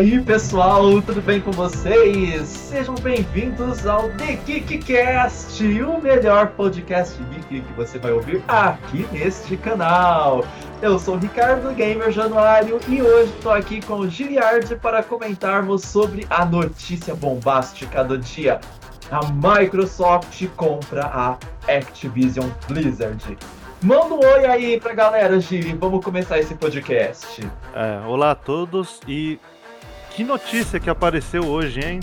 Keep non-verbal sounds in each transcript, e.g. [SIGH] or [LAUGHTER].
aí pessoal, tudo bem com vocês? Sejam bem-vindos ao The Geekcast, o melhor podcast geek que você vai ouvir aqui neste canal. Eu sou o Ricardo Gamer Januário e hoje estou aqui com o Giliard para comentarmos sobre a notícia bombástica do dia. A Microsoft compra a Activision Blizzard. Manda um oi aí pra galera, Giri. Vamos começar esse podcast. É, olá a todos e que notícia que apareceu hoje, hein?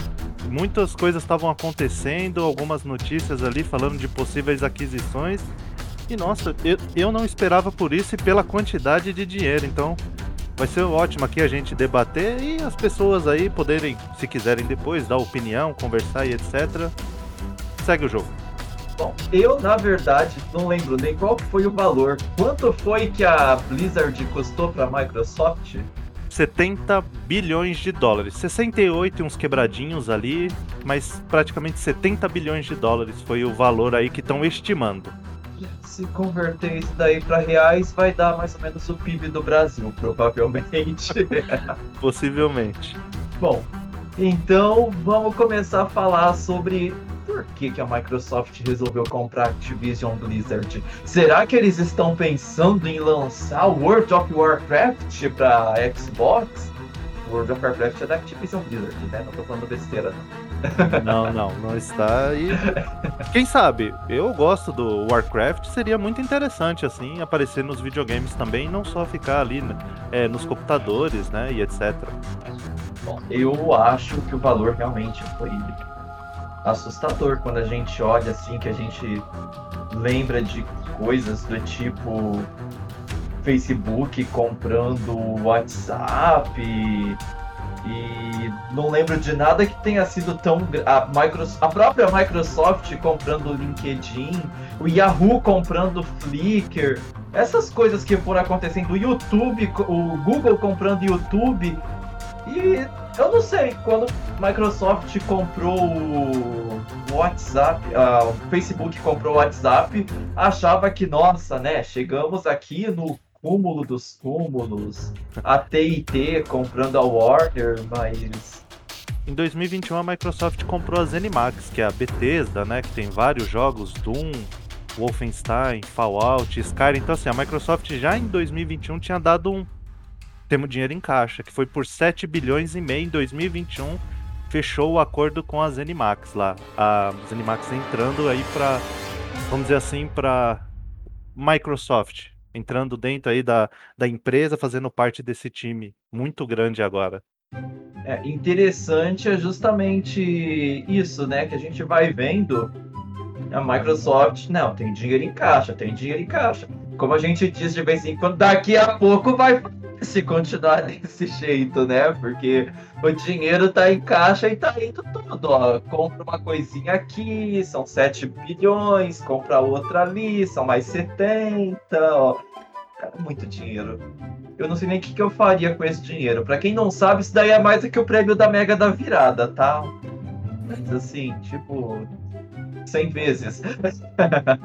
Muitas coisas estavam acontecendo, algumas notícias ali falando de possíveis aquisições. E nossa, eu, eu não esperava por isso e pela quantidade de dinheiro. Então vai ser ótimo aqui a gente debater e as pessoas aí poderem, se quiserem depois, dar opinião, conversar e etc. Segue o jogo. Bom, eu na verdade não lembro nem qual foi o valor. Quanto foi que a Blizzard custou para a Microsoft? 70 bilhões de dólares. 68 e uns quebradinhos ali, mas praticamente 70 bilhões de dólares foi o valor aí que estão estimando. Se converter isso daí para reais, vai dar mais ou menos o PIB do Brasil, provavelmente. [LAUGHS] Possivelmente. Bom, então vamos começar a falar sobre por que, que a Microsoft resolveu comprar Activision Blizzard? Será que eles estão pensando em lançar World of Warcraft para Xbox? World of Warcraft é da Activision Blizzard, né? Não tô falando besteira, não. Não, não, não está. E quem sabe? Eu gosto do Warcraft, seria muito interessante assim aparecer nos videogames também, não só ficar ali né, é, nos computadores, né, e etc. Bom, eu acho que o valor realmente foi assustador quando a gente olha assim, que a gente lembra de coisas do tipo Facebook comprando WhatsApp e, e não lembro de nada que tenha sido tão a, Microsoft, a própria Microsoft comprando o LinkedIn, o Yahoo comprando o Flickr, essas coisas que foram acontecendo, o YouTube, o Google comprando YouTube e eu não sei, quando Microsoft comprou o WhatsApp, uh, o Facebook comprou o WhatsApp, achava que, nossa, né, chegamos aqui no cúmulo dos cúmulos, a TIT comprando a Warner, mas... Em 2021 a Microsoft comprou a ZeniMax, que é a Bethesda, né, que tem vários jogos, Doom, Wolfenstein, Fallout, Skyrim. Então assim, a Microsoft já em 2021 tinha dado um temos dinheiro em caixa, que foi por 7 bilhões e meio em 2021, fechou o acordo com a Zenimax lá. A Zenimax entrando aí para, vamos dizer assim, para Microsoft, entrando dentro aí da, da empresa, fazendo parte desse time muito grande agora. É interessante é justamente isso, né, que a gente vai vendo a Microsoft, não, tem dinheiro em caixa, tem dinheiro em caixa. Como a gente diz de vez em quando, daqui a pouco vai se continuar desse jeito, né? Porque o dinheiro tá em caixa e tá indo tudo, ó. Compra uma coisinha aqui, são 7 bilhões, compra outra ali, são mais 70, ó. Cara, muito dinheiro. Eu não sei nem o que, que eu faria com esse dinheiro. Para quem não sabe, isso daí é mais do que o prêmio da Mega da Virada, tá? Mas assim, tipo, 100 vezes.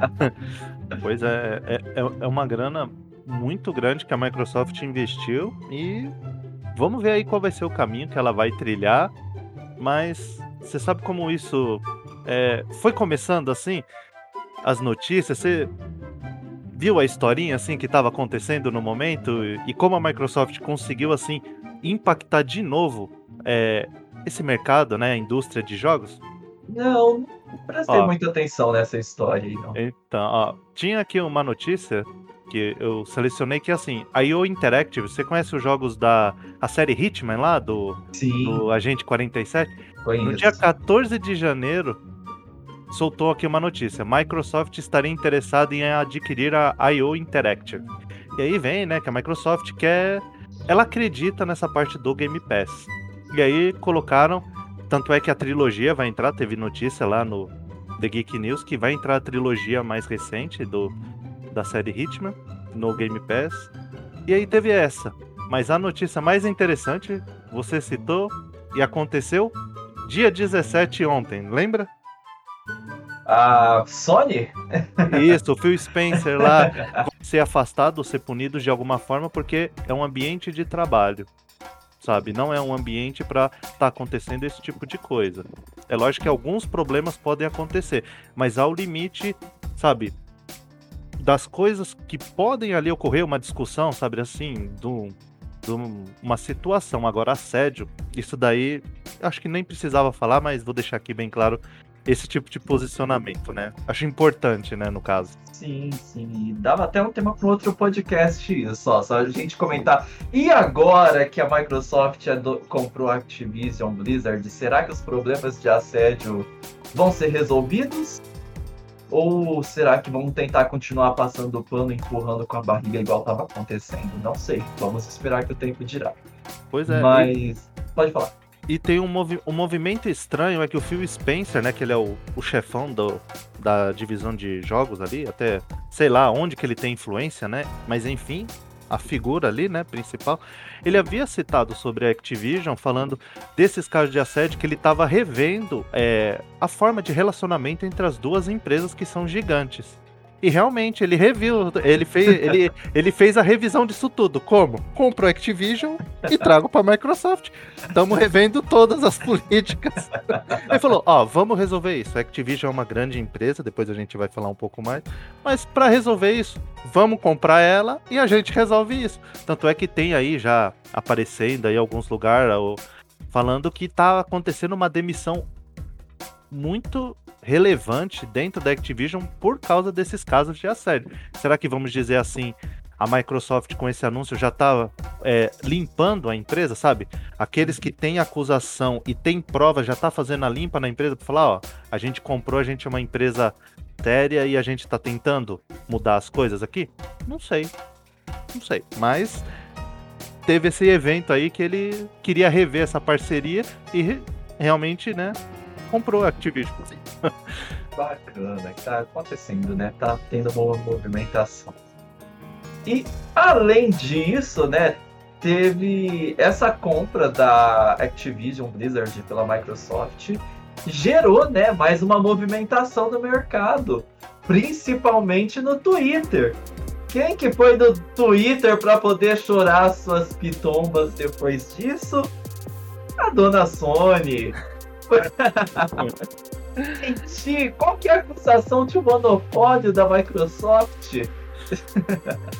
[LAUGHS] pois é, é, é uma grana muito grande que a Microsoft investiu e vamos ver aí qual vai ser o caminho que ela vai trilhar. Mas você sabe como isso é, foi começando assim? As notícias, você viu a historinha assim que estava acontecendo no momento e como a Microsoft conseguiu assim impactar de novo é, esse mercado, né, a indústria de jogos? Não, não prestei ó, muita atenção nessa história aí, não. Então, ó, tinha aqui uma notícia que eu selecionei que assim, a IO Interactive, você conhece os jogos da a série Hitman lá do, Sim. do Agente 47? Conheço. No dia 14 de janeiro soltou aqui uma notícia: Microsoft estaria interessada em adquirir a IO Interactive. E aí vem, né, que a Microsoft quer ela acredita nessa parte do Game Pass. E aí colocaram, tanto é que a trilogia vai entrar, teve notícia lá no The Geek News que vai entrar a trilogia mais recente do da série Hitman no Game Pass. E aí teve essa. Mas a notícia mais interessante, você citou e aconteceu dia 17 ontem, lembra? A Sony? [LAUGHS] Isso, o Phil Spencer lá [LAUGHS] ser afastado, ser punido de alguma forma porque é um ambiente de trabalho. sabe? Não é um ambiente para estar tá acontecendo esse tipo de coisa. É lógico que alguns problemas podem acontecer, mas ao limite, sabe? Das coisas que podem ali ocorrer, uma discussão, sabe assim, do uma situação. Agora, assédio, isso daí, acho que nem precisava falar, mas vou deixar aqui bem claro esse tipo de posicionamento, né? Acho importante, né, no caso. Sim, sim. Dava até um tema para outro podcast só, só a gente comentar. E agora que a Microsoft comprou a Activision Blizzard, será que os problemas de assédio vão ser resolvidos? Ou será que vão tentar continuar passando o pano, empurrando com a barriga igual estava acontecendo? Não sei. Vamos esperar que o tempo dirá. Pois é. Mas. E... Pode falar. E tem um, movi um movimento estranho, é que o Phil Spencer, né, que ele é o, o chefão do, da divisão de jogos ali, até sei lá onde que ele tem influência, né? Mas enfim, a figura ali, né, principal, ele havia citado sobre a Activision, falando desses casos de assédio, que ele estava revendo é, a forma de relacionamento entre as duas empresas que são gigantes. E realmente, ele reviu, ele fez, ele, [LAUGHS] ele fez a revisão disso tudo. Como? Compro Activision e trago para Microsoft. Estamos revendo todas as políticas. Ele falou: Ó, vamos resolver isso. A Activision é uma grande empresa, depois a gente vai falar um pouco mais. Mas para resolver isso, vamos comprar ela e a gente resolve isso. Tanto é que tem aí já aparecendo aí alguns lugares falando que tá acontecendo uma demissão muito relevante dentro da Activision por causa desses casos de assédio. Será que vamos dizer assim, a Microsoft com esse anúncio já está é, limpando a empresa, sabe? Aqueles que têm acusação e têm prova já está fazendo a limpa na empresa para falar, ó, a gente comprou, a gente é uma empresa séria e a gente está tentando mudar as coisas aqui? Não sei. Não sei. Mas teve esse evento aí que ele queria rever essa parceria e realmente, né, comprou a Activision. [LAUGHS] Bacana, tá acontecendo, né? Tá tendo uma movimentação. E além disso, né, teve essa compra da Activision Blizzard pela Microsoft gerou, né, mais uma movimentação no mercado, principalmente no Twitter. Quem que foi do Twitter para poder chorar suas pitombas depois disso? A dona Sony. Gente, qual que é a acusação de monopólio da Microsoft?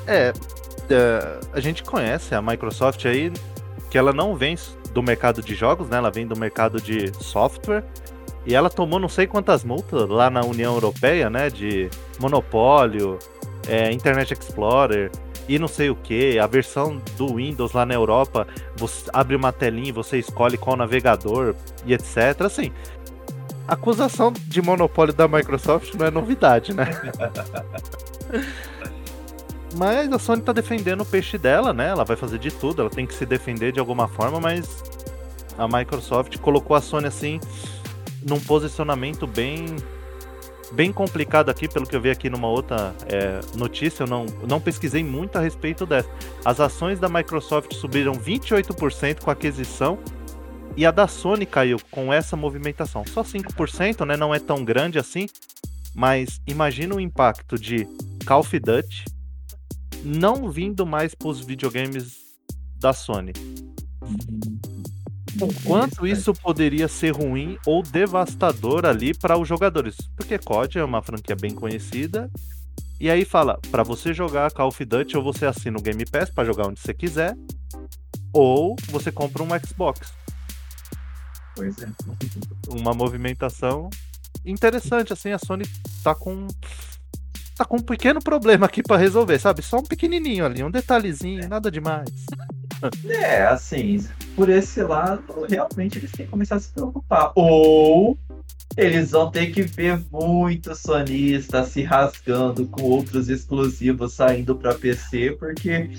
é, é, a gente conhece a Microsoft aí, que ela não vem do mercado de jogos, né? Ela vem do mercado de software. E ela tomou não sei quantas multas lá na União Europeia, né? De monopólio, é, Internet Explorer e não sei o que. A versão do Windows lá na Europa, você abre uma telinha e você escolhe qual navegador e etc. Assim, acusação de monopólio da Microsoft não é novidade, né? [LAUGHS] mas a Sony tá defendendo o peixe dela, né? Ela vai fazer de tudo, ela tem que se defender de alguma forma, mas a Microsoft colocou a Sony assim num posicionamento bem bem complicado aqui, pelo que eu vi aqui numa outra é, notícia, eu não, não pesquisei muito a respeito dessa. As ações da Microsoft subiram 28% com a aquisição e a da Sony caiu com essa movimentação. Só 5%, né? Não é tão grande assim. Mas imagina o impacto de Call of Duty não vindo mais para os videogames da Sony. O quanto isso poderia ser ruim ou devastador ali para os jogadores? Porque COD é uma franquia bem conhecida. E aí fala, para você jogar Call of Duty ou você assina o Game Pass para jogar onde você quiser, ou você compra um Xbox. Pois é. Uma movimentação interessante, assim, a Sony tá com. Tá com um pequeno problema aqui para resolver, sabe? Só um pequenininho ali, um detalhezinho, nada demais. É, assim, por esse lado, realmente eles têm que começar a se preocupar. Ou eles vão ter que ver muitos sonistas se rasgando com outros exclusivos saindo para PC, porque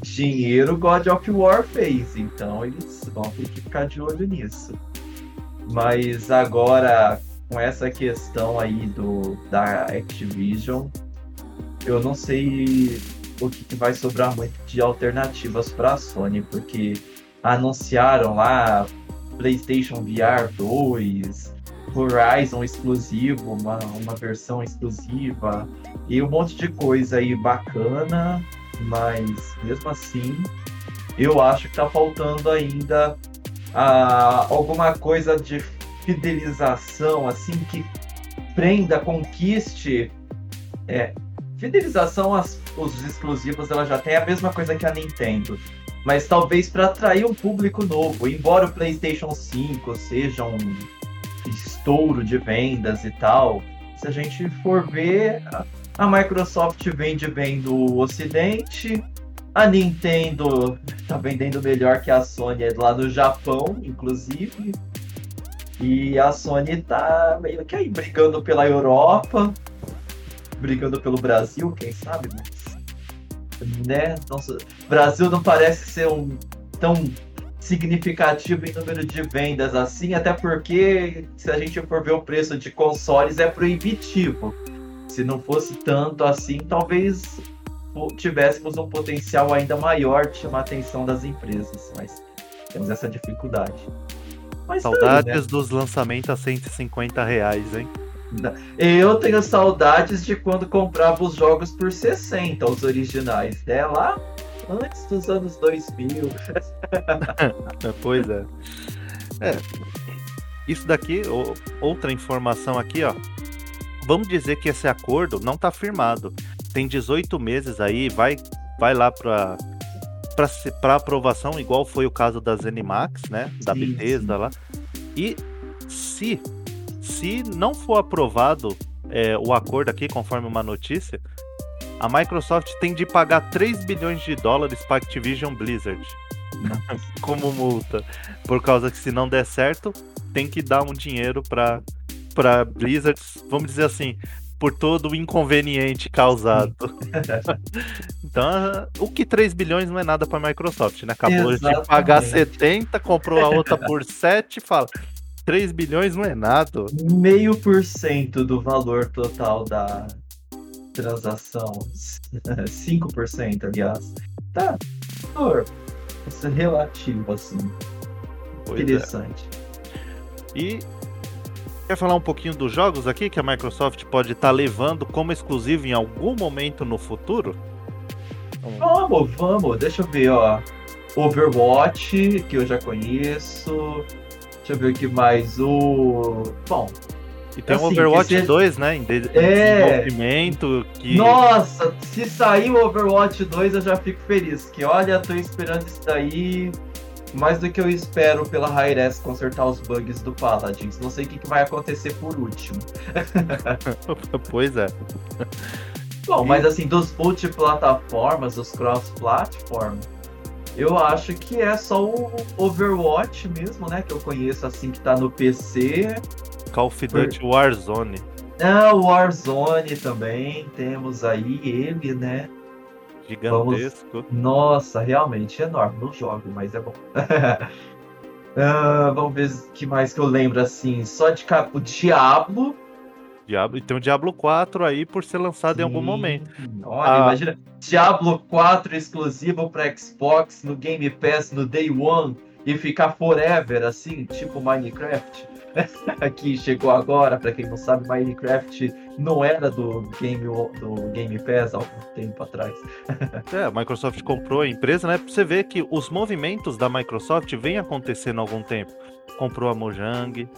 dinheiro God of War fez. Então eles vão ter que ficar de olho nisso. Mas agora, com essa questão aí do, da Activision, eu não sei o que, vai sobrar muito de alternativas para a Sony, porque anunciaram lá PlayStation VR 2, Horizon exclusivo, uma, uma versão exclusiva e um monte de coisa aí bacana, mas mesmo assim eu acho que tá faltando ainda ah, alguma coisa de fidelização, assim, que prenda, conquiste. É, fidelização, as, os exclusivos, ela já tem a mesma coisa que a Nintendo. Mas talvez para atrair um público novo, embora o PlayStation 5 seja um estouro de vendas e tal, se a gente for ver, a Microsoft vende bem no Ocidente, a Nintendo [LAUGHS] tá vendendo melhor que a Sony lá no Japão, inclusive. E a Sony tá meio que aí brigando pela Europa, brigando pelo Brasil, quem sabe, mas. Né? Nossa, Brasil não parece ser um tão significativo em número de vendas assim, até porque se a gente for ver o preço de consoles é proibitivo. Se não fosse tanto assim, talvez tivéssemos um potencial ainda maior de chamar a atenção das empresas, mas temos essa dificuldade. Mas Saudades aí, né? dos lançamentos a 150 reais, hein? Eu tenho saudades de quando comprava os jogos por 60, os originais, né? Lá antes dos anos 2000. [LAUGHS] pois é. É. Isso daqui, outra informação aqui, ó. Vamos dizer que esse acordo não está firmado. Tem 18 meses aí, vai, vai lá para para aprovação, igual foi o caso da Zenimax, né? Da sim, Bethesda sim. lá. E se se não for aprovado é, o acordo aqui, conforme uma notícia, a Microsoft tem de pagar 3 bilhões de dólares para Activision Blizzard [LAUGHS] como multa. Por causa que se não der certo, tem que dar um dinheiro para para Blizzard, vamos dizer assim, por todo o inconveniente causado. [LAUGHS] então, o que 3 bilhões não é nada para a Microsoft, né? Acabou Exatamente. de pagar 70, comprou a outra por 7 e fala: 3 bilhões não é nada. Meio por cento do valor total da transação. [LAUGHS] 5%, aliás. Tá. Por, isso é relativo, assim. Pois é. Interessante. É. E quer falar um pouquinho dos jogos aqui que a Microsoft pode estar tá levando como exclusivo em algum momento no futuro? Vamos, vamos. Deixa eu ver, ó. Overwatch, que eu já conheço. Deixa eu ver o que mais. O. Bom. E tem assim, o Overwatch seja... 2, né? Em, de... é... desenvolvimento. Que... Nossa, se sair o Overwatch 2, eu já fico feliz. Que olha, tô esperando isso daí mais do que eu espero pela Hi-Res consertar os bugs do Paladins. Não sei o que, que vai acontecer por último. [LAUGHS] pois é. Bom, e... mas assim, dos multiplataformas, dos cross-platform, eu acho que é só o Overwatch mesmo, né? Que eu conheço assim que tá no PC. Call of Duty Por... Warzone. Ah, o Warzone também. Temos aí ele, né? Gigantesco. Vamos... Nossa, realmente enorme. Não jogo, mas é bom. uh, [LAUGHS] vamos ver o que mais que eu lembro assim. Só de o Diablo Diablo, e tem o Diablo 4 aí por ser lançado Sim. em algum momento. Olha, ah, imagina, Diablo 4 exclusivo para Xbox no Game Pass no Day One e ficar forever assim, tipo Minecraft. [LAUGHS] que chegou agora, para quem não sabe, Minecraft não era do Game, do Game Pass há algum tempo atrás. [LAUGHS] é, a Microsoft comprou a empresa, né? Pra você ver que os movimentos da Microsoft vêm acontecendo há algum tempo comprou a Mojang,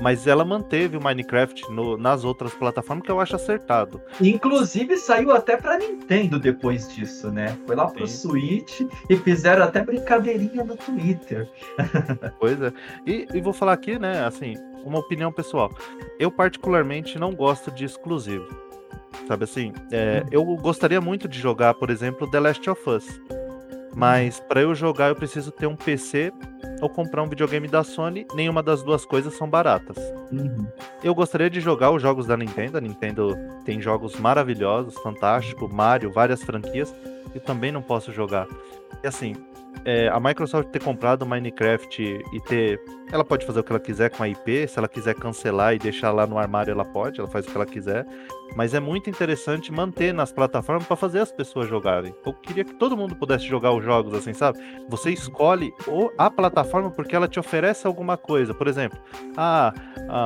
mas ela manteve o Minecraft no, nas outras plataformas que eu acho acertado. Inclusive saiu até para Nintendo depois disso, né? Foi lá pro Sim. Switch e fizeram até brincadeirinha no Twitter. [LAUGHS] pois é. E, e vou falar aqui, né, assim, uma opinião pessoal. Eu particularmente não gosto de exclusivo. Sabe assim, é, eu gostaria muito de jogar, por exemplo, The Last of Us. Mas para eu jogar eu preciso ter um PC ou comprar um videogame da Sony. Nenhuma das duas coisas são baratas. Uhum. Eu gostaria de jogar os jogos da Nintendo. A Nintendo tem jogos maravilhosos, fantástico, Mario, várias franquias. E também não posso jogar. E assim, é, a Microsoft ter comprado o Minecraft e ter. Ela pode fazer o que ela quiser com a IP, se ela quiser cancelar e deixar lá no armário, ela pode, ela faz o que ela quiser. Mas é muito interessante manter nas plataformas para fazer as pessoas jogarem. Eu queria que todo mundo pudesse jogar os jogos assim, sabe? Você escolhe a plataforma porque ela te oferece alguma coisa. Por exemplo, ah,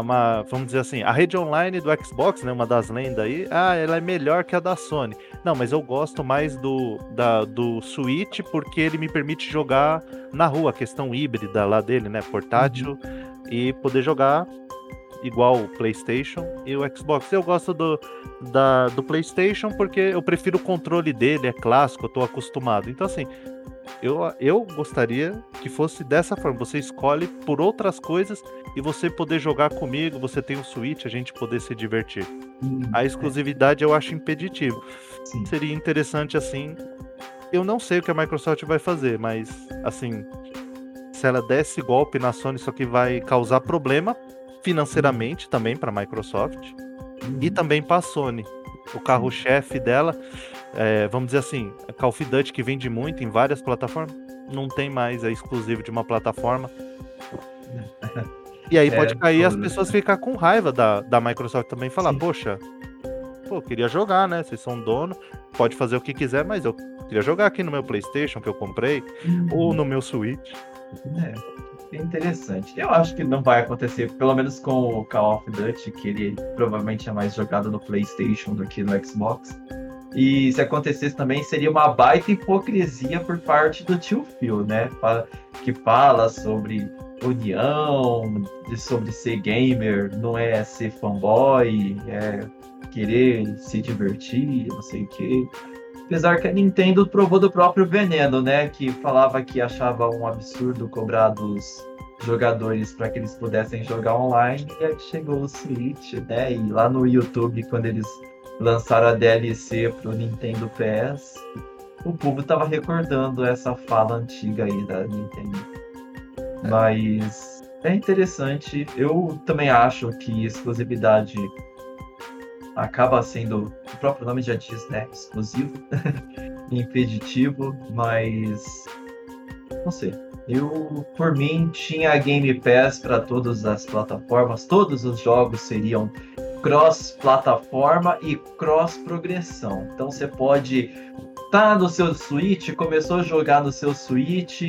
uma, vamos dizer assim, a rede online do Xbox, né, uma das lendas aí, ah, ela é melhor que a da Sony. Não, mas eu gosto mais do, da, do Switch porque ele me permite jogar na rua, questão híbrida lá dele, né? Portátil, uhum. e poder jogar igual o PlayStation e o Xbox. Eu gosto do, da, do PlayStation porque eu prefiro o controle dele, é clássico, eu tô acostumado. Então, assim, eu, eu gostaria que fosse dessa forma. Você escolhe por outras coisas e você poder jogar comigo, você tem o um Switch, a gente poder se divertir. Hum, a é. exclusividade eu acho impeditivo. Sim. Seria interessante assim. Eu não sei o que a Microsoft vai fazer, mas assim, se ela desse golpe na Sony, isso aqui vai causar problema financeiramente também para a Microsoft uhum. e também para a Sony. O carro-chefe dela, é, vamos dizer assim, a Call of Duty que vende muito em várias plataformas, não tem mais, é exclusivo de uma plataforma. E aí [LAUGHS] é, pode cair as pessoas ficar com raiva da, da Microsoft também falar, Sim. poxa, pô, queria jogar, né? Vocês são dono, pode fazer o que quiser, mas eu queria jogar aqui no meu PlayStation que eu comprei, uhum. ou no meu Switch. É interessante. Eu acho que não vai acontecer, pelo menos com o Call of Duty, que ele provavelmente é mais jogado no PlayStation do que no Xbox. E se acontecesse também, seria uma baita hipocrisia por parte do tio Phil, né? Que fala sobre união, sobre ser gamer, não é ser fanboy, é querer se divertir, não sei o quê. Apesar que a Nintendo provou do próprio veneno, né? Que falava que achava um absurdo cobrar dos jogadores para que eles pudessem jogar online. E aí chegou o Switch, né? E lá no YouTube, quando eles lançaram a DLC pro Nintendo PS, o público tava recordando essa fala antiga aí da Nintendo. É. Mas é interessante. Eu também acho que exclusividade acaba sendo, o próprio nome já diz, né, exclusivo, [LAUGHS] impeditivo, mas não sei. Eu, por mim, tinha Game Pass para todas as plataformas, todos os jogos seriam cross-plataforma e cross-progressão. Então você pode estar tá no seu Switch, começou a jogar no seu Switch,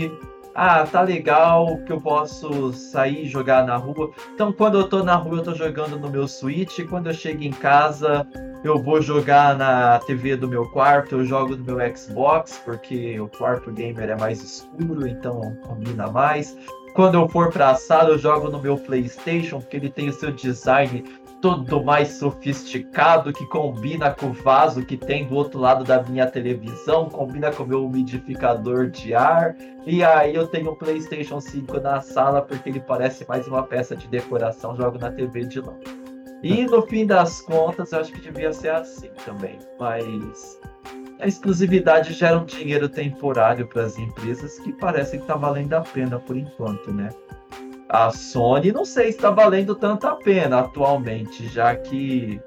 ah, tá legal que eu posso sair e jogar na rua. Então, quando eu tô na rua, eu tô jogando no meu Switch. Quando eu chego em casa, eu vou jogar na TV do meu quarto, eu jogo no meu Xbox, porque o quarto gamer é mais escuro, então combina mais. Quando eu for pra sala, eu jogo no meu PlayStation, porque ele tem o seu design todo mais sofisticado que combina com o vaso que tem do outro lado da minha televisão, combina com o meu umidificador de ar. E aí eu tenho o um PlayStation 5 na sala porque ele parece mais uma peça de decoração, jogo na TV de lá. E no fim das contas, eu acho que devia ser assim também. Mas a exclusividade gera um dinheiro temporário para as empresas que parece que está valendo a pena por enquanto, né? A Sony não sei se está valendo tanta pena atualmente, já que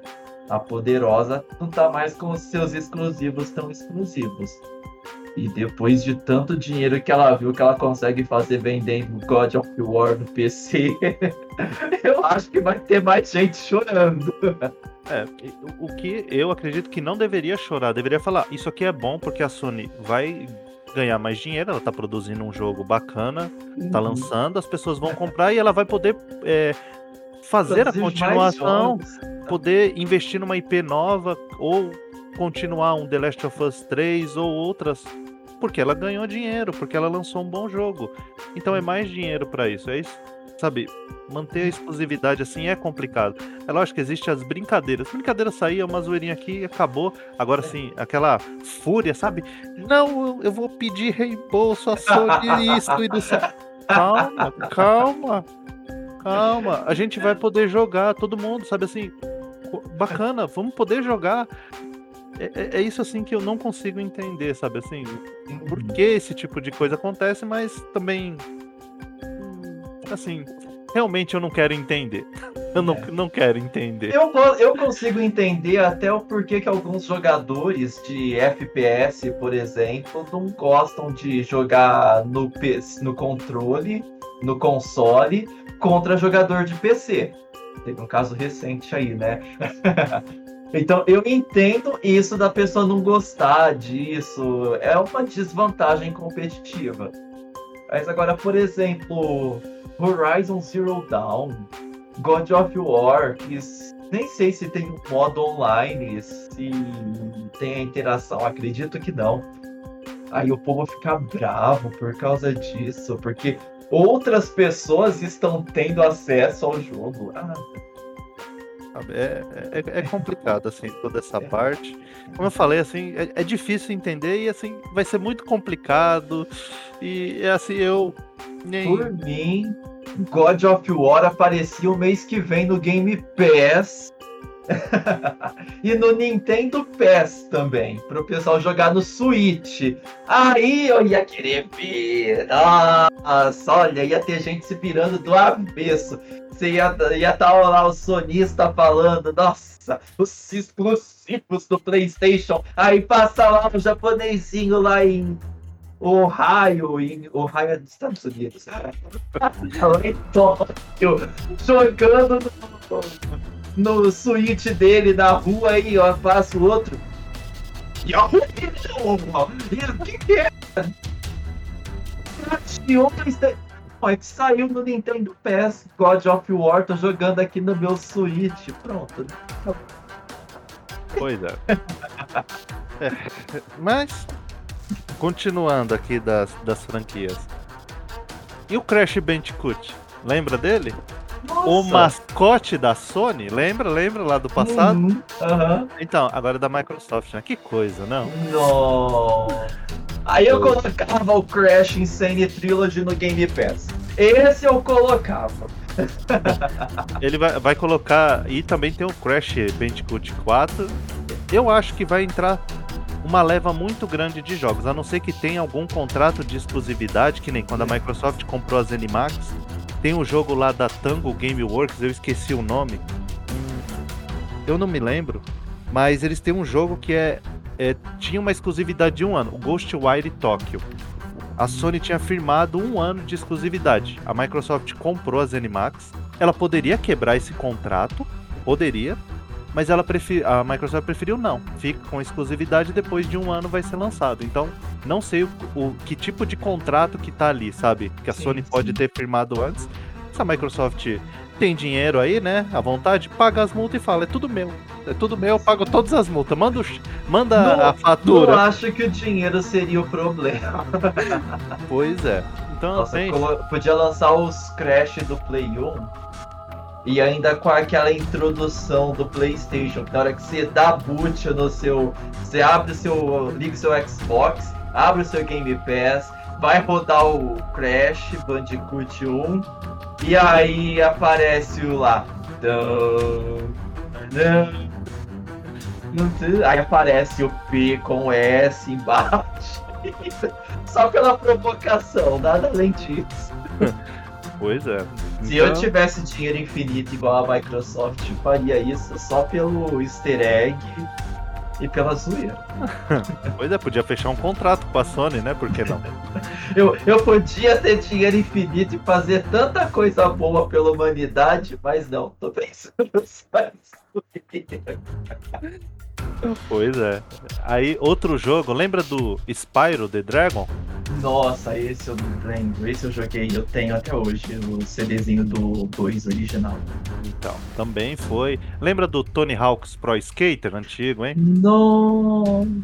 a poderosa não está mais com os seus exclusivos tão exclusivos. E depois de tanto dinheiro que ela viu que ela consegue fazer vendendo God of War no PC, [LAUGHS] eu acho que vai ter mais gente chorando. É, o que eu acredito que não deveria chorar, deveria falar, isso aqui é bom porque a Sony vai ganhar mais dinheiro, ela tá produzindo um jogo bacana, tá uhum. lançando, as pessoas vão comprar e ela vai poder é, fazer a continuação, poder investir numa IP nova ou continuar um The Last of Us 3 ou outras, porque ela ganhou dinheiro, porque ela lançou um bom jogo. Então é mais dinheiro para isso, é isso sabe, manter a exclusividade assim é complicado. É lógico que existem as brincadeiras. Brincadeiras saía, uma zoeirinha aqui e acabou. Agora sim, aquela fúria, sabe? Não, eu vou pedir reembolso a isso e do céu. Calma, calma, calma. A gente vai poder jogar, todo mundo, sabe assim? Bacana, vamos poder jogar. É, é, é, isso assim que eu não consigo entender, sabe assim? Por que esse tipo de coisa acontece, mas também assim, realmente eu não quero entender. Eu não, é. não quero entender. Eu, eu consigo entender até o porquê que alguns jogadores de FPS, por exemplo, não gostam de jogar no, no controle, no console, contra jogador de PC. Teve um caso recente aí, né? [LAUGHS] Então eu entendo isso da pessoa não gostar disso. É uma desvantagem competitiva. Mas agora, por exemplo, Horizon Zero Dawn, God of War, que nem sei se tem um modo online, se tem a interação, acredito que não. Aí o povo fica bravo por causa disso, porque outras pessoas estão tendo acesso ao jogo. Ah, É, é, é complicado, assim, toda essa parte. Como eu falei, assim, é, é difícil entender e, assim, vai ser muito complicado. E, assim, eu nem... Por mim, God of War aparecia o mês que vem no Game Pass. [LAUGHS] e no Nintendo Pass também, para o pessoal jogar no Switch. Aí eu ia querer ver. Nossa, olha, ia ter gente se virando do avesso. Você ia estar tá lá o sonista falando, nossa, os exclusivos do PlayStation. Aí passa lá o japonesinho lá em Ohio, em Ohio é dos Estados Unidos. Lá em Tóquio, jogando no, no Switch dele na rua aí, ó, passa o outro. E ó, o que que é? Ó, que saiu no Nintendo PS God of War, tô jogando aqui no meu Switch. Pronto. Pois é. [LAUGHS] é. Mas, continuando aqui das, das franquias. E o Crash Bandicoot? Lembra dele? Nossa. O mascote da Sony, lembra? Lembra lá do passado? Uhum, aham. Então, agora é da Microsoft, né? Que coisa, não? Não. Aí eu colocava o Crash Insane Trilogy no Game Pass. Esse eu colocava. [LAUGHS] Ele vai, vai colocar. E também tem o Crash Bandicoot 4. Eu acho que vai entrar uma leva muito grande de jogos, a não ser que tenha algum contrato de exclusividade, que nem quando a Microsoft comprou a ZeniMax. Tem um jogo lá da Tango Gameworks, eu esqueci o nome. Eu não me lembro, mas eles têm um jogo que é, é tinha uma exclusividade de um ano, o Ghostwire Tokyo. A Sony tinha firmado um ano de exclusividade. A Microsoft comprou a ZeniMax. Ela poderia quebrar esse contrato, poderia, mas ela preferi, a Microsoft preferiu não. Fica com exclusividade depois de um ano vai ser lançado. Então, não sei o, o que tipo de contrato que tá ali, sabe? Que a Sim, Sony sim. pode ter firmado antes. Se a Microsoft tem dinheiro aí, né? À vontade, paga as multas e fala, é tudo meu. É tudo meu, eu pago todas as multas. Manda, o manda Não- a fatura. acho que o dinheiro seria o problema. Pois é. Então, Nossa, colo- podia lançar os Crash do Play 1 e ainda com aquela introdução do PlayStation, na hora que você dá boot no seu. Você abre o seu. liga o seu Xbox, abre o seu Game Pass, vai rodar o Crash Bandicoot 1 e aí aparece o lá. Aí aparece o P com S embaixo. [LAUGHS] Só pela provocação, nada além disso. [LAUGHS] Pois é. Se eu Então- tivesse dinheiro infinito igual a Microsoft, eu faria isso só pelo easter egg e pela zoeira. [LAUGHS] Pois é, podia fechar um contrato com a Sony, né? Por que não? [LAUGHS] Eu, eu podia ter dinheiro infinito e fazer tanta coisa boa pela humanidade, mas não, tô pensando só em zoeira. [LAUGHS] pois é. Aí, outro jogo, lembra do Spyro the Dragon? Nossa, esse eu não lembro, esse eu joguei, eu tenho até hoje o CDzinho do 2 original. Então, também foi. Lembra do Tony Hawk's Pro Skater antigo, hein? Não.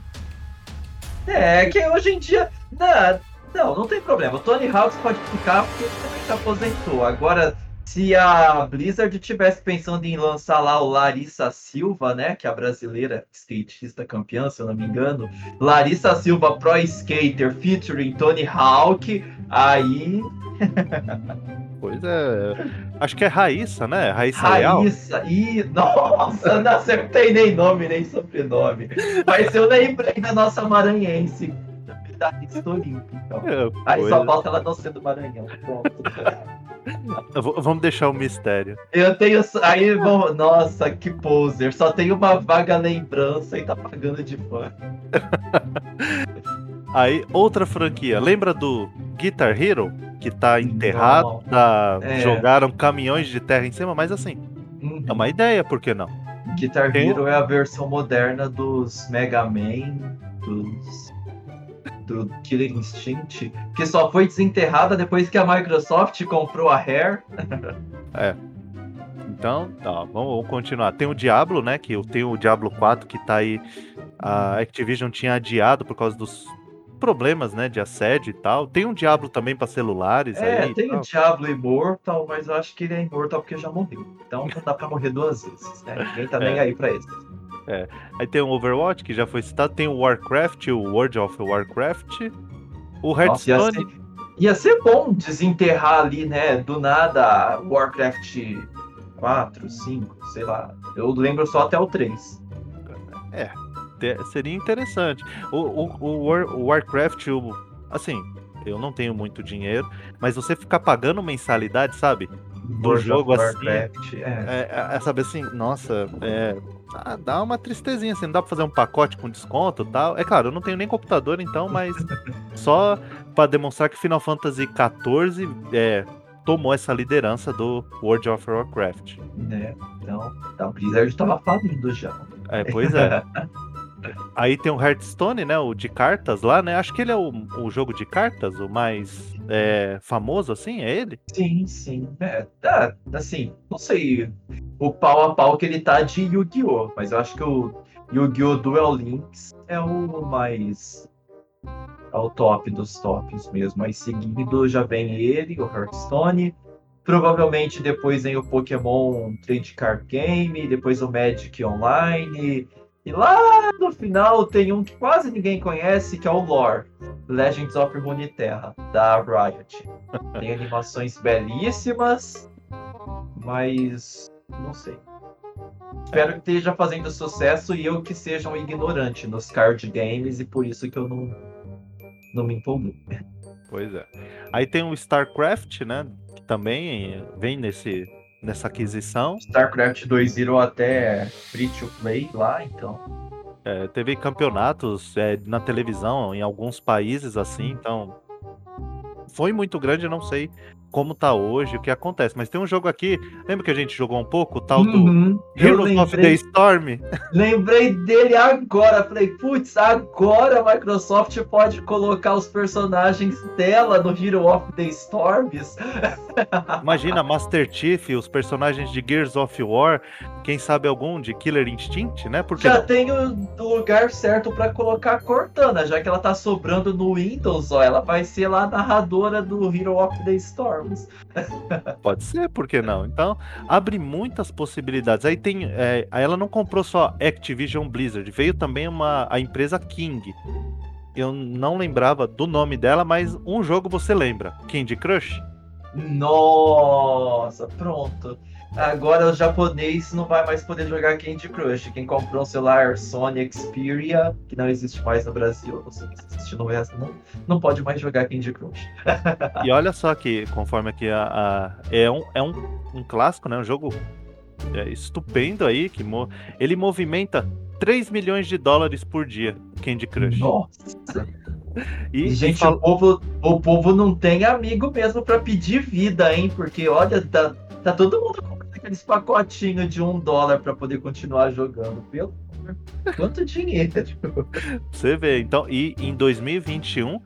É, que hoje em dia. Não, não, não tem problema. O Tony Hawks pode ficar porque ele também se aposentou. Agora, se a Blizzard tivesse pensando em lançar lá o Larissa Silva, né? Que é a brasileira skatista campeã, se eu não me engano. Larissa Silva Pro Skater featuring Tony Hawk. Aí. [LAUGHS] Pois é. Acho que é Raíssa, né? Raíssa Leal. Raíssa. Ih, nossa, não acertei nem nome, nem sobrenome. Mas eu lembrei da nossa maranhense. Da lista olímpica. Então. É, Aí só é. falta ela não ser do Maranhão. Pronto. Vamos deixar o mistério. Eu tenho. Aí, vão- nossa, que poser. Só tem uma vaga lembrança e tá pagando de fã. [LAUGHS] Aí, outra franquia. Lembra do Guitar Hero? Que tá enterrado, tá- É. jogaram caminhões de terra em cima, mas assim, Uhum. é uma ideia, por que não? Guitar Tem- Hero é a versão moderna dos Mega Man, dos. Do Killer Instinct, que só foi desenterrada depois que a Microsoft comprou a Rare. [LAUGHS] Então, Então, ó, vamos continuar. Tem o Diablo, né? Que tem o Diablo 4 que tá aí. A Activision tinha adiado por causa dos problemas, né, de assédio e tal. Tem um Diablo também para celulares. É, aí, tem o Diablo Immortal, mas eu acho que ele é Immortal porque já morreu. Então não dá pra morrer duas vezes, né? Ninguém tá [LAUGHS] é. nem aí pra isso. É. Aí tem o Overwatch, que já foi citado, tem o Warcraft, o World of Warcraft, o Hearthstone. Nossa, ia, ser, ia ser bom desenterrar ali, né, do nada Warcraft 4, 5, sei lá. Eu lembro só até o 3. É, seria interessante. O, o, o, War, o Warcraft, o, assim, eu não tenho muito dinheiro, mas você ficar pagando mensalidade, sabe? Do World jogo assim. É. É, é, é, sabe assim, nossa, é, ah, dá uma tristezinha, assim, não dá pra fazer um pacote com desconto e tal. É claro, eu não tenho nem computador, então, mas [LAUGHS] só para demonstrar que Final Fantasy XIV é, tomou essa liderança do World of Warcraft. É, então, a Blizzard tava falindo já. É, pois é. [LAUGHS] Aí tem o Hearthstone, né? O de cartas lá, né? Acho que ele é o, o jogo de cartas, o mais é, famoso, assim, é ele? Sim, sim. É, tá, assim, não sei o pau a pau que ele tá de Yu-Gi-Oh! Mas eu acho que o Yu-Gi-Oh! Duel Links é o mais. É o top dos tops mesmo. Aí seguido já vem ele, o Hearthstone. Provavelmente depois vem o Pokémon Trade Card Game, depois o Magic Online e lá no final tem um que quase ninguém conhece, que é o Lore, Legends of Runeterra, da Riot. Tem animações belíssimas, mas não sei. Espero que esteja fazendo sucesso e eu que seja um ignorante nos card games e por isso que eu não, não me empolguei. Pois é. Aí tem o StarCraft, né? Que também vem nesse nessa aquisição. StarCraft 2 virou até free to play lá, então. É, teve campeonatos é, na televisão em alguns países assim, então foi muito grande, eu não sei como tá hoje, o que acontece. Mas tem um jogo aqui, lembra que a gente jogou um pouco, o tal uhum, do Heroes of the Storm? Lembrei dele agora, falei, putz, agora a Microsoft pode colocar os personagens dela no Hero of the Storms. [LAUGHS] Imagina Master Chief, os personagens de Gears of War, quem sabe algum de Killer Instinct, né? Porque já tem o lugar certo para colocar a Cortana, já que ela tá sobrando no Windows, ó, ela vai ser lá a narradora do Hero of the Storm. [LAUGHS] Pode ser, por que não? Então, abre muitas possibilidades. Aí tem. É, ela não comprou só Activision Blizzard, veio também uma, a empresa King. Eu não lembrava do nome dela, mas um jogo você lembra: Candy Crush? Nossa, pronto. Agora o japonês não vai mais poder jogar Candy Crush. Quem comprou um celular Sony Xperia, que não existe mais no Brasil, não sei se existe no resto, não, não pode mais jogar Candy Crush. [LAUGHS] e olha só que, conforme aqui a, a é, um, é um, um clássico, né? Um jogo é, estupendo aí, que mo ele movimenta 3 milhões de dólares por dia, Candy Crush. Nossa! E, gente, fala... o, povo, o povo não tem amigo mesmo para pedir vida, hein? Porque olha, tá, tá todo mundo aqueles pacotinhos de um dólar para poder continuar jogando. Pelo quanto dinheiro. Você vê, então, e em 2021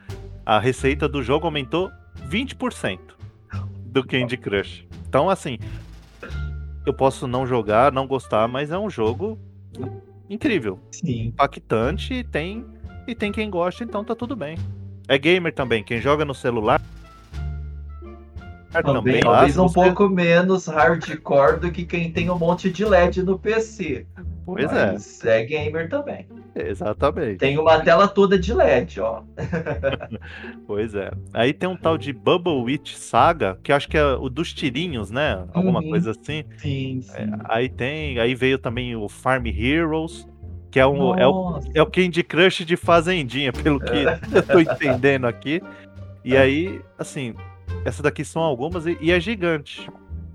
a receita do jogo aumentou 20% do Candy Crush. Então, assim, eu posso não jogar, não gostar, mas é um jogo incrível, Sim. impactante e tem e tem quem gosta, então tá tudo bem. É gamer também, quem joga no celular também, talvez um você... pouco menos hardcore do que quem tem um monte de LED no PC. Pois é. Mas é. é gamer também. Exatamente. Tem uma tela toda de LED, ó. [LAUGHS] pois é. Aí tem um tal de Bubble Witch Saga, que acho que é o dos tirinhos, né? Alguma uhum. coisa assim. Sim, sim. É, aí tem, aí veio também o Farm Heroes, que é, um, é, o, é o Candy Crush de Fazendinha, pelo que [LAUGHS] eu tô entendendo aqui. E aí, assim, essas daqui são algumas e, e é gigante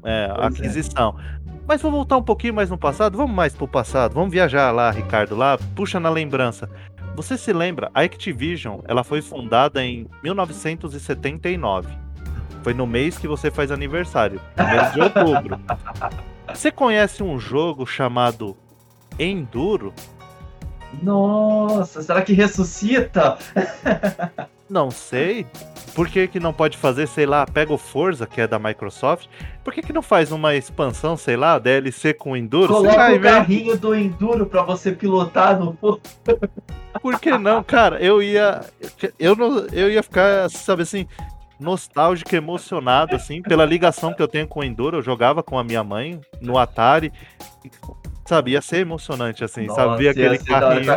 é, a é. aquisição. É. Mas vou voltar um pouquinho mais no passado. Vamos mais pro passado. Vamos viajar lá, Ricardo, lá. Puxa na lembrança. Você se lembra? A Activision, ela foi fundada em 1979. Foi no mês que você faz aniversário, no mês de outubro. [LAUGHS] Você conhece um jogo chamado Enduro? Nossa, será que ressuscita? [LAUGHS] Não sei. Por que, que não pode fazer, sei lá, pega o Forza, que é da Microsoft, por que, que não faz uma expansão, sei lá, DLC com Enduro? Coloca o carrinho do Enduro pra você pilotar no Por que não, cara? Eu ia. Eu, não, eu ia ficar, sabe assim, nostálgico, emocionado, assim, pela ligação que eu tenho com o Enduro. Eu jogava com a minha mãe no Atari. Sabe, ia ser emocionante, assim, Nossa, sabe? Ver aquele carrinho.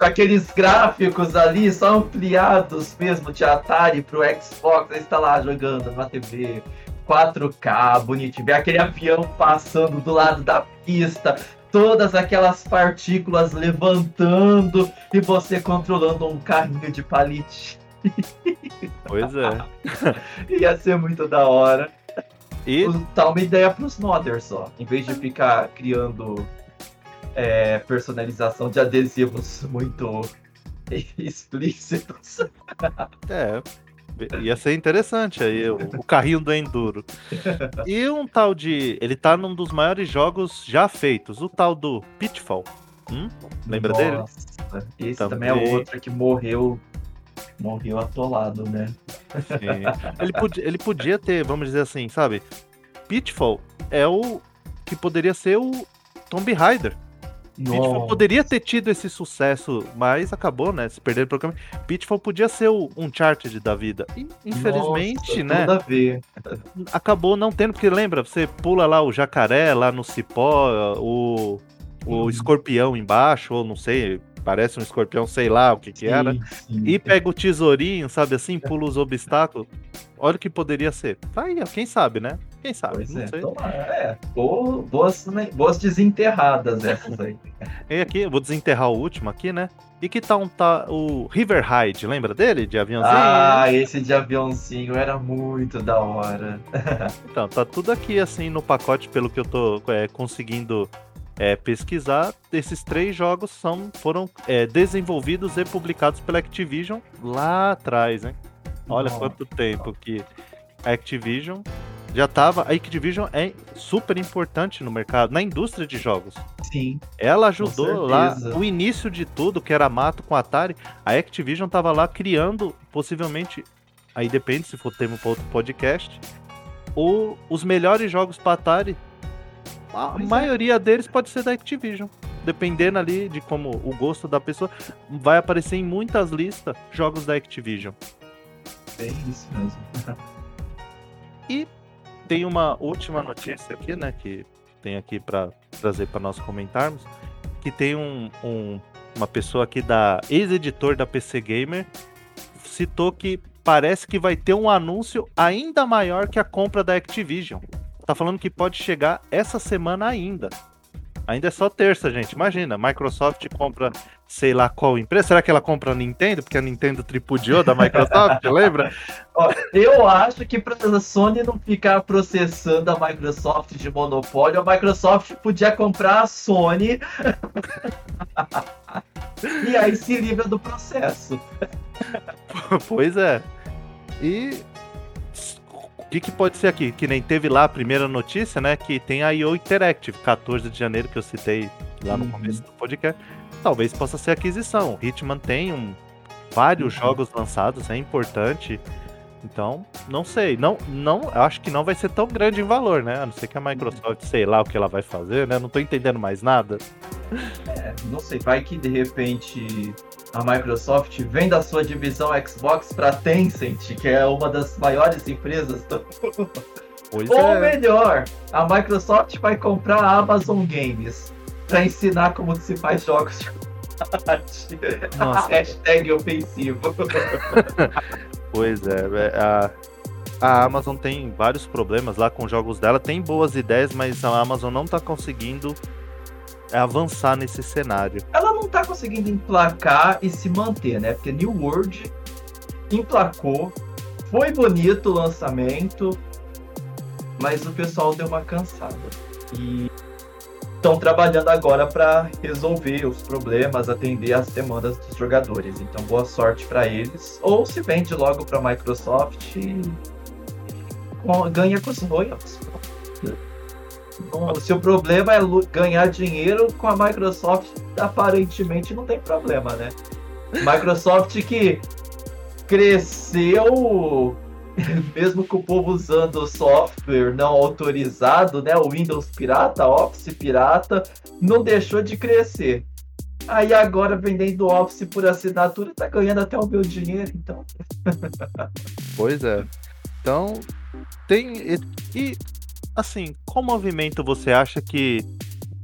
Com aqueles gráficos ali, só ampliados mesmo, de Atari pro Xbox, aí você tá lá jogando na TV, 4K, bonitinho, ver aquele avião passando do lado da pista, todas aquelas partículas levantando e você controlando um carrinho de palite. Pois é. [LAUGHS] Ia ser muito da hora. E Tá uma ideia pros modders só. Em vez de ficar criando é, personalização de adesivos muito [LAUGHS] explícitos. é, ia ser interessante aí o, o carrinho do Enduro. E um tal de, ele tá num dos maiores jogos já feitos, o tal do Pitfall. Hum? Lembra dele? Nossa, esse também. é outro que morreu morreu atolado, né? Sim. Ele, podia, ele podia ter, vamos dizer assim, sabe? Pitfall é o que poderia ser o Tomb Raider. Pitfall poderia ter tido esse sucesso, mas acabou, né? Se perder o programa. Pitfall podia ser o Uncharted da vida. Infelizmente, Nossa, né? Tudo a ver. Acabou não tendo, porque lembra, você pula lá o jacaré lá no cipó, o, o Uhum. escorpião embaixo, ou não sei, parece um escorpião, sei lá o que que era. Sim. E pega o tesourinho, sabe assim, pula os obstáculos. Olha o que poderia ser. Tá aí, quem sabe, né? Quem sabe? Pois não é, sei. toma- é, bo- boas, né, boas desenterradas essas aí. E aqui, vou desenterrar o último aqui, né? E que tal um, tá, o River Ride, lembra dele? De aviãozinho? Ah, esse de aviãozinho era muito da hora. [LAUGHS] Então, tá tudo aqui assim no pacote, pelo que eu tô é, conseguindo é, pesquisar. Esses três jogos são, foram é, desenvolvidos e publicados pela Activision lá atrás, hein? Olha Nossa. quanto tempo que a Activision já tava. A Activision é super importante no mercado, na indústria de jogos. Sim. Ela ajudou lá o início de tudo, que era mato com Atari. A Activision tava lá criando, possivelmente, aí depende se for tema para outro podcast, o, os melhores jogos para Atari. A Pois é. maioria deles pode ser da Activision. Dependendo ali de como o gosto da pessoa, vai aparecer em muitas listas jogos da Activision. É isso mesmo. E tem uma última notícia aqui, né? Que tem aqui para trazer para nós comentarmos. Que tem um, um- uma pessoa aqui da ex-editor da PC Gamer citou que parece que vai ter um anúncio ainda maior que a compra da Activision. Tá falando que pode chegar essa semana ainda. Ainda é só terça, gente. Imagina, Microsoft compra sei lá qual empresa. Será que ela compra a Nintendo? Porque a Nintendo tripudiou da Microsoft, [LAUGHS] lembra? Eu acho que pra Sony não ficar processando a Microsoft de monopólio, a Microsoft podia comprar a Sony [LAUGHS] e aí se livra do processo. [LAUGHS] Pois é. E o que, que pode ser aqui? Que nem teve lá a primeira notícia, né? Que tem a IO Interactive, 14 de janeiro, que eu citei lá no Uhum. começo do podcast. Talvez possa ser aquisição. Hitman tem um, vários Uhum. jogos lançados, é importante. Então, não sei. Não, não, acho que não vai ser tão grande em valor, né? A não ser que a Microsoft, sei lá o que ela vai fazer, né? Não tô entendendo mais nada. É, não sei, vai que de repente a Microsoft vende a sua divisão Xbox pra Tencent, que é uma das maiores empresas do Ou é. melhor, a Microsoft vai comprar a Amazon Games pra ensinar como se faz jogos de combate. [LAUGHS] Nossa. Hashtag ofensivo. [LAUGHS] Pois é, é, a, a Amazon tem vários problemas lá com os jogos dela, tem boas ideias, mas a Amazon não tá conseguindo avançar nesse cenário. Ela não tá conseguindo emplacar e se manter, né? Porque New World emplacou, foi bonito o lançamento, mas o pessoal deu uma cansada. E estão trabalhando agora para resolver os problemas, atender às demandas dos jogadores. Então, boa sorte para eles. Ou se vende logo para a Microsoft e ganha com os royalties. Se o problema é ganhar dinheiro com a Microsoft, aparentemente não tem problema, né? Microsoft que cresceu [LAUGHS] mesmo com o povo usando software não autorizado, né, o Windows pirata, Office pirata, não deixou de crescer. Aí agora vendendo Office por assinatura tá ganhando até o meu dinheiro, então. [LAUGHS] pois é. Então, tem e, assim, qual movimento você acha que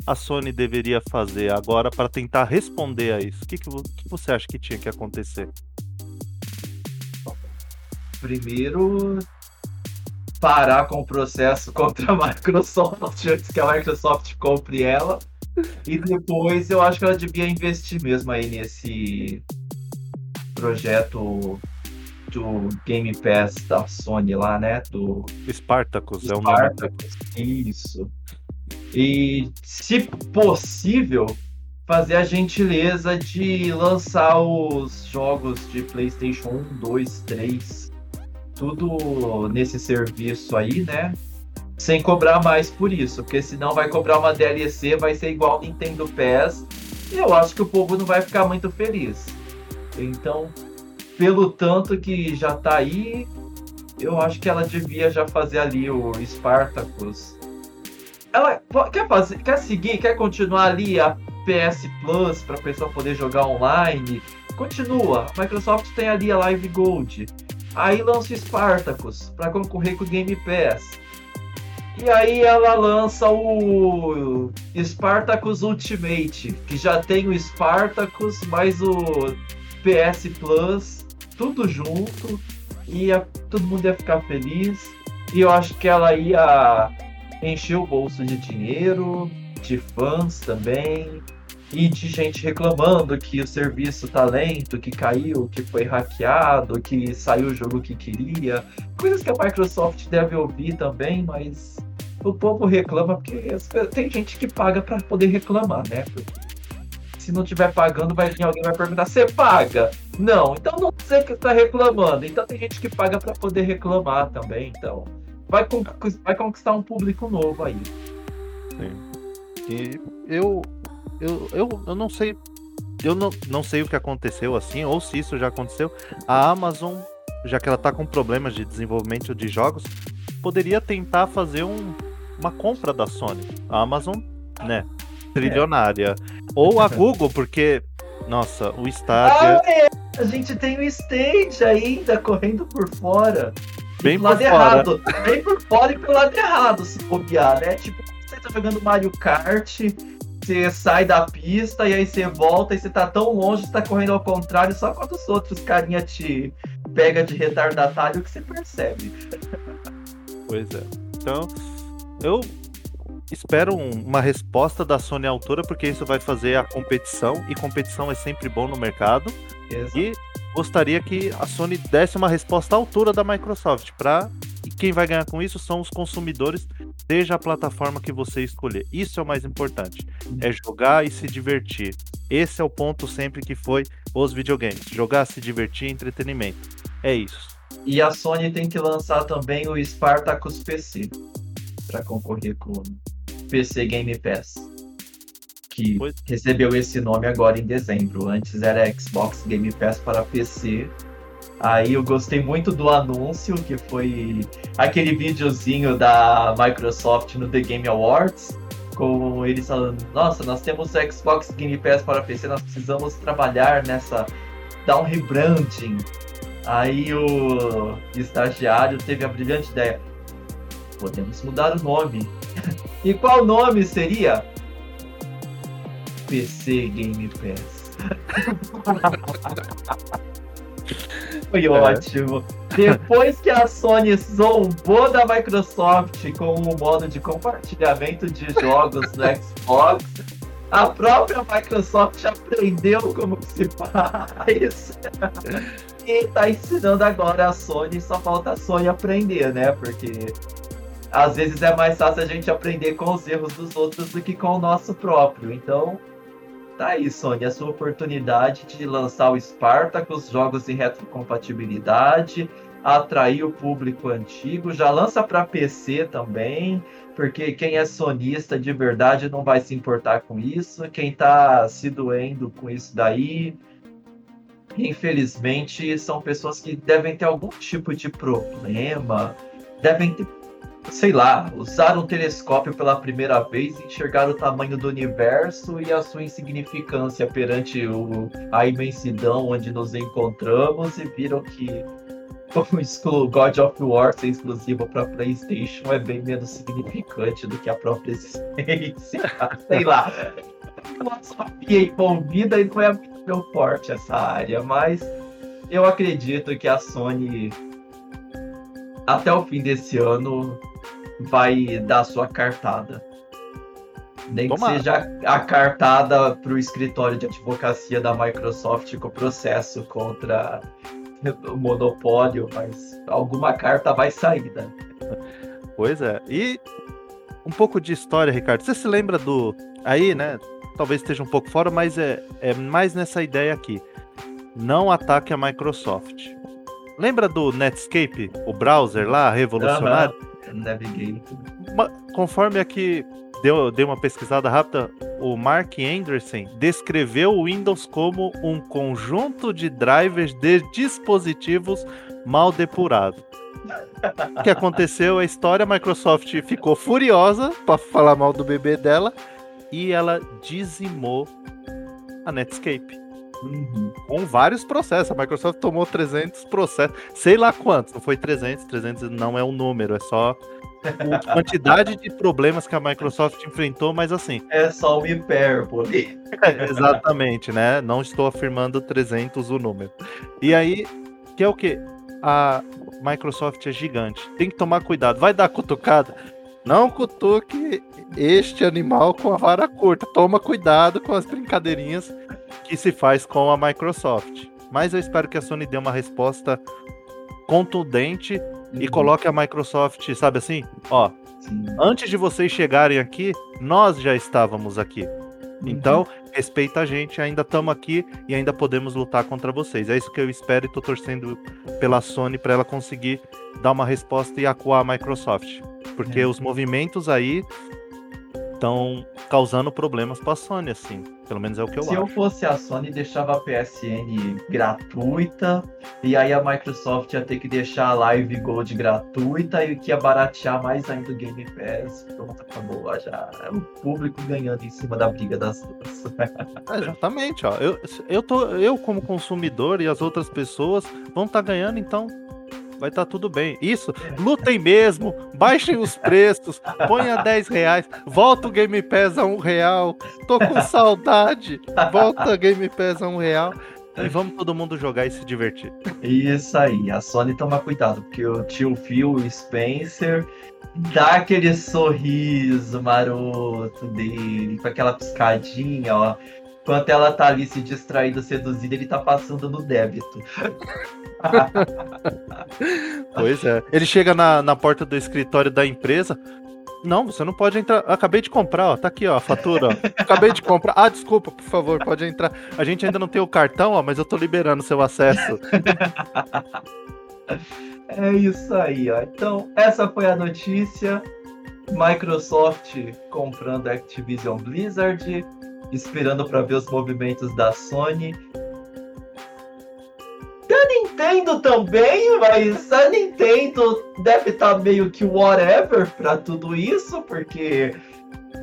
a Sony deveria fazer agora para tentar responder a isso? O que, que, que você acha que tinha que acontecer? Primeiro parar com o processo contra a Microsoft antes que a Microsoft compre ela. E depois eu acho que ela devia investir mesmo aí nesse projeto do Game Pass da Sony lá, né? Do Spartacus, Spartacus é o nome. Isso. E, se possível, fazer a gentileza de lançar os jogos de PlayStation 1, 2, 3 tudo nesse serviço aí, né? Sem cobrar mais por isso, porque senão vai cobrar uma DLC, vai ser igual Nintendo PES, e eu acho que o povo não vai ficar muito feliz. Então, pelo tanto que já tá aí, eu acho que ela devia já fazer ali o Spartacus. Ela quer fazer, quer seguir, quer continuar ali a PS Plus para a pessoa poder jogar online. Continua. A Microsoft tem ali a Live Gold. Aí lança o Spartacus para concorrer com o Game Pass. E aí ela lança o Spartacus Ultimate, que já tem o Spartacus mais o PS Plus, tudo junto. E todo mundo ia ficar feliz. E eu acho que ela ia encher o bolso de dinheiro, de fãs também e de gente reclamando que o serviço tá lento, que caiu, que foi hackeado, que saiu o jogo que queria. Coisas que a Microsoft deve ouvir também, mas o povo reclama porque tem gente que paga para poder reclamar, né? Porque se não tiver pagando, vai vir alguém vai perguntar: "Você paga?" Não, então não sei que está reclamando. Então tem gente que paga para poder reclamar também, então vai, vai conquistar um público novo aí. Sim. E eu eu, eu, eu não sei. Eu não, não sei o que aconteceu assim, ou se isso já aconteceu. A Amazon, já que ela tá com problemas de desenvolvimento de jogos, poderia tentar fazer um, uma compra da Sony. A Amazon, né? Trilionária. É. Ou a Google, porque, nossa, o estádio. Ah, é. A gente tem o stage ainda correndo por fora. Bem por lado fora. errado. Bem por fora e pelo lado errado, se copiar, né? Tipo, você tá jogando Mario Kart você sai da pista e aí você volta e você tá tão longe, você tá correndo ao contrário, só quando os outros carinha te pega de retardatário que você percebe. Pois é. Então, eu espero um, uma resposta da Sony à altura, porque isso vai fazer a competição, e competição é sempre bom no mercado. Exato. E gostaria que a Sony desse uma resposta à altura da Microsoft, para quem vai ganhar com isso são os consumidores, seja a plataforma que você escolher. Isso é o mais importante. É jogar e se divertir. Esse é o ponto sempre que foi os videogames. Jogar, se divertir, entretenimento. É isso. E a Sony tem que lançar também o Spartacus PC para concorrer com o PC Game Pass. Que pois... recebeu esse nome agora em dezembro. Antes era Xbox Game Pass para PC Aí eu gostei muito do anúncio, que foi aquele videozinho da Microsoft no The Game Awards, com eles falando, nossa, nós temos Xbox Game Pass para PC, nós precisamos trabalhar nessa, dar um rebranding. Aí o estagiário teve a brilhante ideia, podemos mudar o nome. [LAUGHS] e qual nome seria? PC Game Pass. [LAUGHS] Foi é. ótimo. Depois que a Sony zombou da Microsoft com o modo de compartilhamento de jogos no Xbox, a própria Microsoft aprendeu como se faz. e está ensinando agora a Sony, só falta a Sony aprender, né? Porque às vezes é mais fácil a gente aprender com os erros dos outros do que com o nosso próprio. Então, Tá aí, Sony, a sua oportunidade de lançar o Spartacus, jogos em retrocompatibilidade, atrair o público antigo, já lança para PC também, porque quem é sonista de verdade não vai se importar com isso, quem tá se doendo com isso daí infelizmente, são pessoas que devem ter algum tipo de problema, devem ter, sei lá, usar um telescópio pela primeira vez e enxergar o tamanho do universo e a sua insignificância perante o, a imensidão onde nos encontramos e viram que [LAUGHS] o God of War ser exclusivo para PlayStation é bem menos significante do que a própria existência. [LAUGHS] sei lá. Filosofia envolvida e não é muito meu forte essa área, mas eu acredito que a Sony até o fim desse ano vai dar sua cartada. Nem que seja a cartada para o escritório de advocacia da Microsoft com o processo contra o monopólio, mas alguma carta vai sair, né? Pois é. E um pouco de história, Ricardo. Você se lembra do. Aí, né? Talvez esteja um pouco fora, mas é, é mais nessa ideia aqui. Não ataque a Microsoft. Lembra do Netscape, o browser lá, revolucionário? Uhum. Navigate. Conforme aqui deu, dei uma pesquisada rápida, o Mark Anderson descreveu o Windows como um conjunto de drivers de dispositivos mal depurado. O que aconteceu? A história, a Microsoft ficou furiosa para falar mal do bebê dela e ela dizimou a Netscape. Uhum. Com vários processos. A Microsoft tomou 300 processos. Sei lá quantos. Não foi 300. 300 não é um número. É só a [LAUGHS] quantidade de problemas que a Microsoft enfrentou. Mas assim. É só o hipérbole. exatamente, né? Não estou afirmando 300 o número. E aí, que é o que? A Microsoft é gigante. Tem que tomar cuidado. Vai dar cutucada? Não cutuque este animal com a vara curta. Toma cuidado com as brincadeirinhas que se faz com a Microsoft. Mas eu espero que a Sony dê uma resposta contundente uhum. e coloque a Microsoft, sabe assim? Ó, Sim. antes de vocês chegarem aqui, nós já estávamos aqui. Uhum. Então, respeita a gente, ainda estamos aqui e ainda podemos lutar contra vocês. É isso que eu espero e estou torcendo pela Sony para ela conseguir dar uma resposta e acuar a Microsoft. Porque é. os movimentos aí estão causando problemas para a Sony, assim. Pelo menos é o que eu Se acho. Se eu fosse a Sony, deixava a PSN gratuita, e aí a Microsoft ia ter que deixar a Live Gold gratuita e que ia baratear mais ainda o Game Pass. Pronto, acabou já. É o público ganhando em cima da briga das duas. É, exatamente, ó. Eu, eu, tô, eu, como consumidor, e as outras pessoas vão estar tá ganhando, então vai estar tá tudo bem. Isso, lutem mesmo, baixem os preços, ponha 10 reais, volta o Game Pass a um real. Tô com saudade, volta o Game Pass a um real. E vamos todo mundo jogar e se divertir. Isso aí, a Sony toma cuidado, porque o tio Phil Spencer dá aquele sorriso maroto dele, com aquela piscadinha, ó. Enquanto ela tá ali se distraindo, seduzida, ele tá passando no débito. [LAUGHS] pois é. Ele chega na, na porta do escritório da empresa. Não, você não pode entrar. Acabei de comprar, ó. Tá aqui, ó, a fatura. Ó. [LAUGHS] Acabei de comprar. Ah, desculpa, por favor, pode entrar. A gente ainda não tem o cartão, ó, mas eu tô liberando seu acesso. [LAUGHS] É isso aí, ó. Então, essa foi a notícia. Microsoft comprando Activision Blizzard, esperando para ver os movimentos da Sony Nintendo também, mas a Nintendo deve estar tá meio que whatever para tudo isso, porque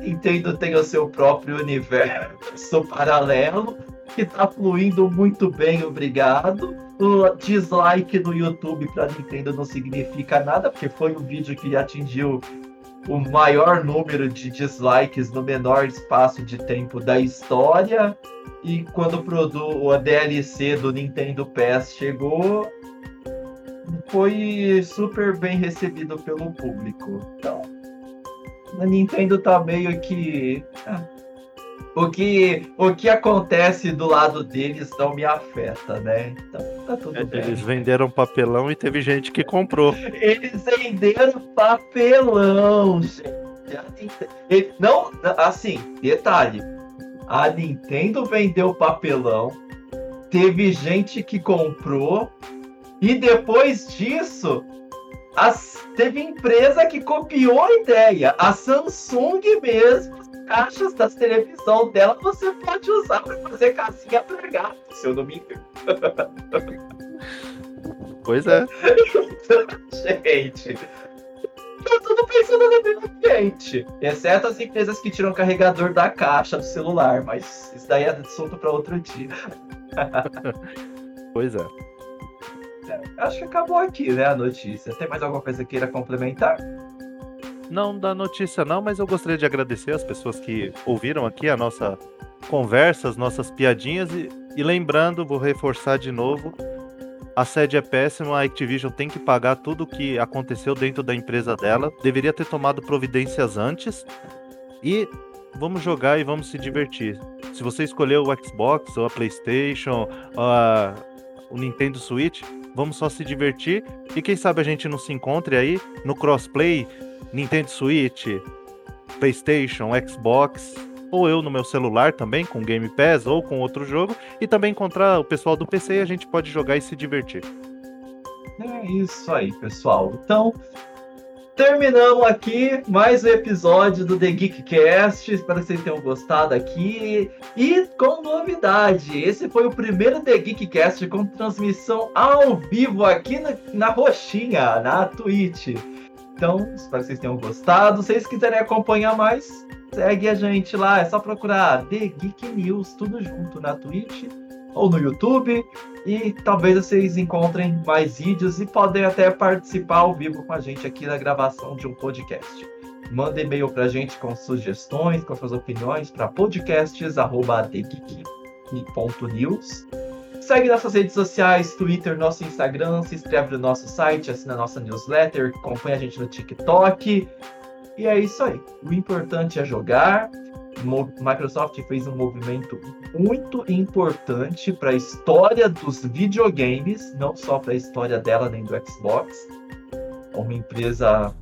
Nintendo tem o seu próprio universo [LAUGHS] paralelo que tá fluindo muito bem, obrigado. O dislike no YouTube para Nintendo não significa nada, porque foi um vídeo que atingiu o maior número de dislikes no menor espaço de tempo da história. E quando o DLC do Nintendo PS chegou, foi super bem recebido pelo público. Então, a Nintendo tá meio que. Ah, o que, o que acontece do lado deles não me afeta, né? Então tá tudo é, bem. Eles venderam papelão e teve gente que comprou. Eles venderam papelão, gente. Não, assim, detalhe. A Nintendo vendeu papelão, teve gente que comprou, e depois disso, as, teve empresa que copiou a ideia. A Samsung mesmo caixas das televisão dela você pode usar para fazer casinha para gato, se eu não me engano. [LAUGHS] Pois é. gente, tá tudo pensando no meio ambiente. Exceto as empresas que tiram o carregador da caixa do celular, mas isso daí é assunto para outro dia. [LAUGHS] pois é. Acho que acabou aqui, né, a notícia. Tem mais alguma coisa que queira complementar? Não da notícia não, mas eu gostaria de agradecer as pessoas que ouviram aqui a nossa conversa, as nossas piadinhas e, e lembrando, vou reforçar de novo, a sede é péssima, a Activision tem que pagar tudo o que aconteceu dentro da empresa dela. Deveria ter tomado providências antes. E vamos jogar e vamos se divertir. Se você escolheu o Xbox ou a PlayStation, a, o Nintendo Switch, vamos só se divertir. E quem sabe a gente não se encontre aí no crossplay Nintendo Switch, PlayStation, Xbox ou eu no meu celular também, com Game Pass ou com outro jogo, e também encontrar o pessoal do PC e a gente pode jogar e se divertir. É isso aí, pessoal. Então, terminamos aqui mais um episódio do The Geekcast. Espero que vocês tenham gostado aqui. E com novidade, esse foi o primeiro The Geekcast com transmissão ao vivo aqui na, na Roxinha, na Twitch. Então, espero que vocês tenham gostado. Se vocês quiserem acompanhar mais, Segue a gente lá, é só procurar The Geek News, tudo junto na Twitch ou no YouTube. E talvez vocês encontrem mais vídeos e podem até participar ao vivo com a gente aqui na gravação de um podcast. Manda e-mail pra gente com sugestões, com suas opiniões para podcasts.news. Segue nossas redes sociais, Twitter, nosso Instagram, se inscreve no nosso site, assina nossa newsletter, acompanha a gente no TikTok. E é isso aí. O importante é jogar. Microsoft fez um movimento muito importante para a história dos videogames, não só para a história dela nem do Xbox. Uma empresa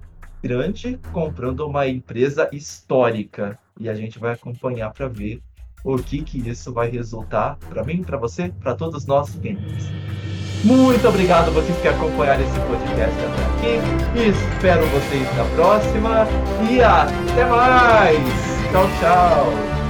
grande comprando uma empresa histórica e a gente vai acompanhar para ver o que que isso vai resultar para mim, para você, para todos nós gamers. Muito obrigado a vocês que acompanharam esse podcast até aqui. Espero vocês na próxima. E até mais. Tchau, tchau.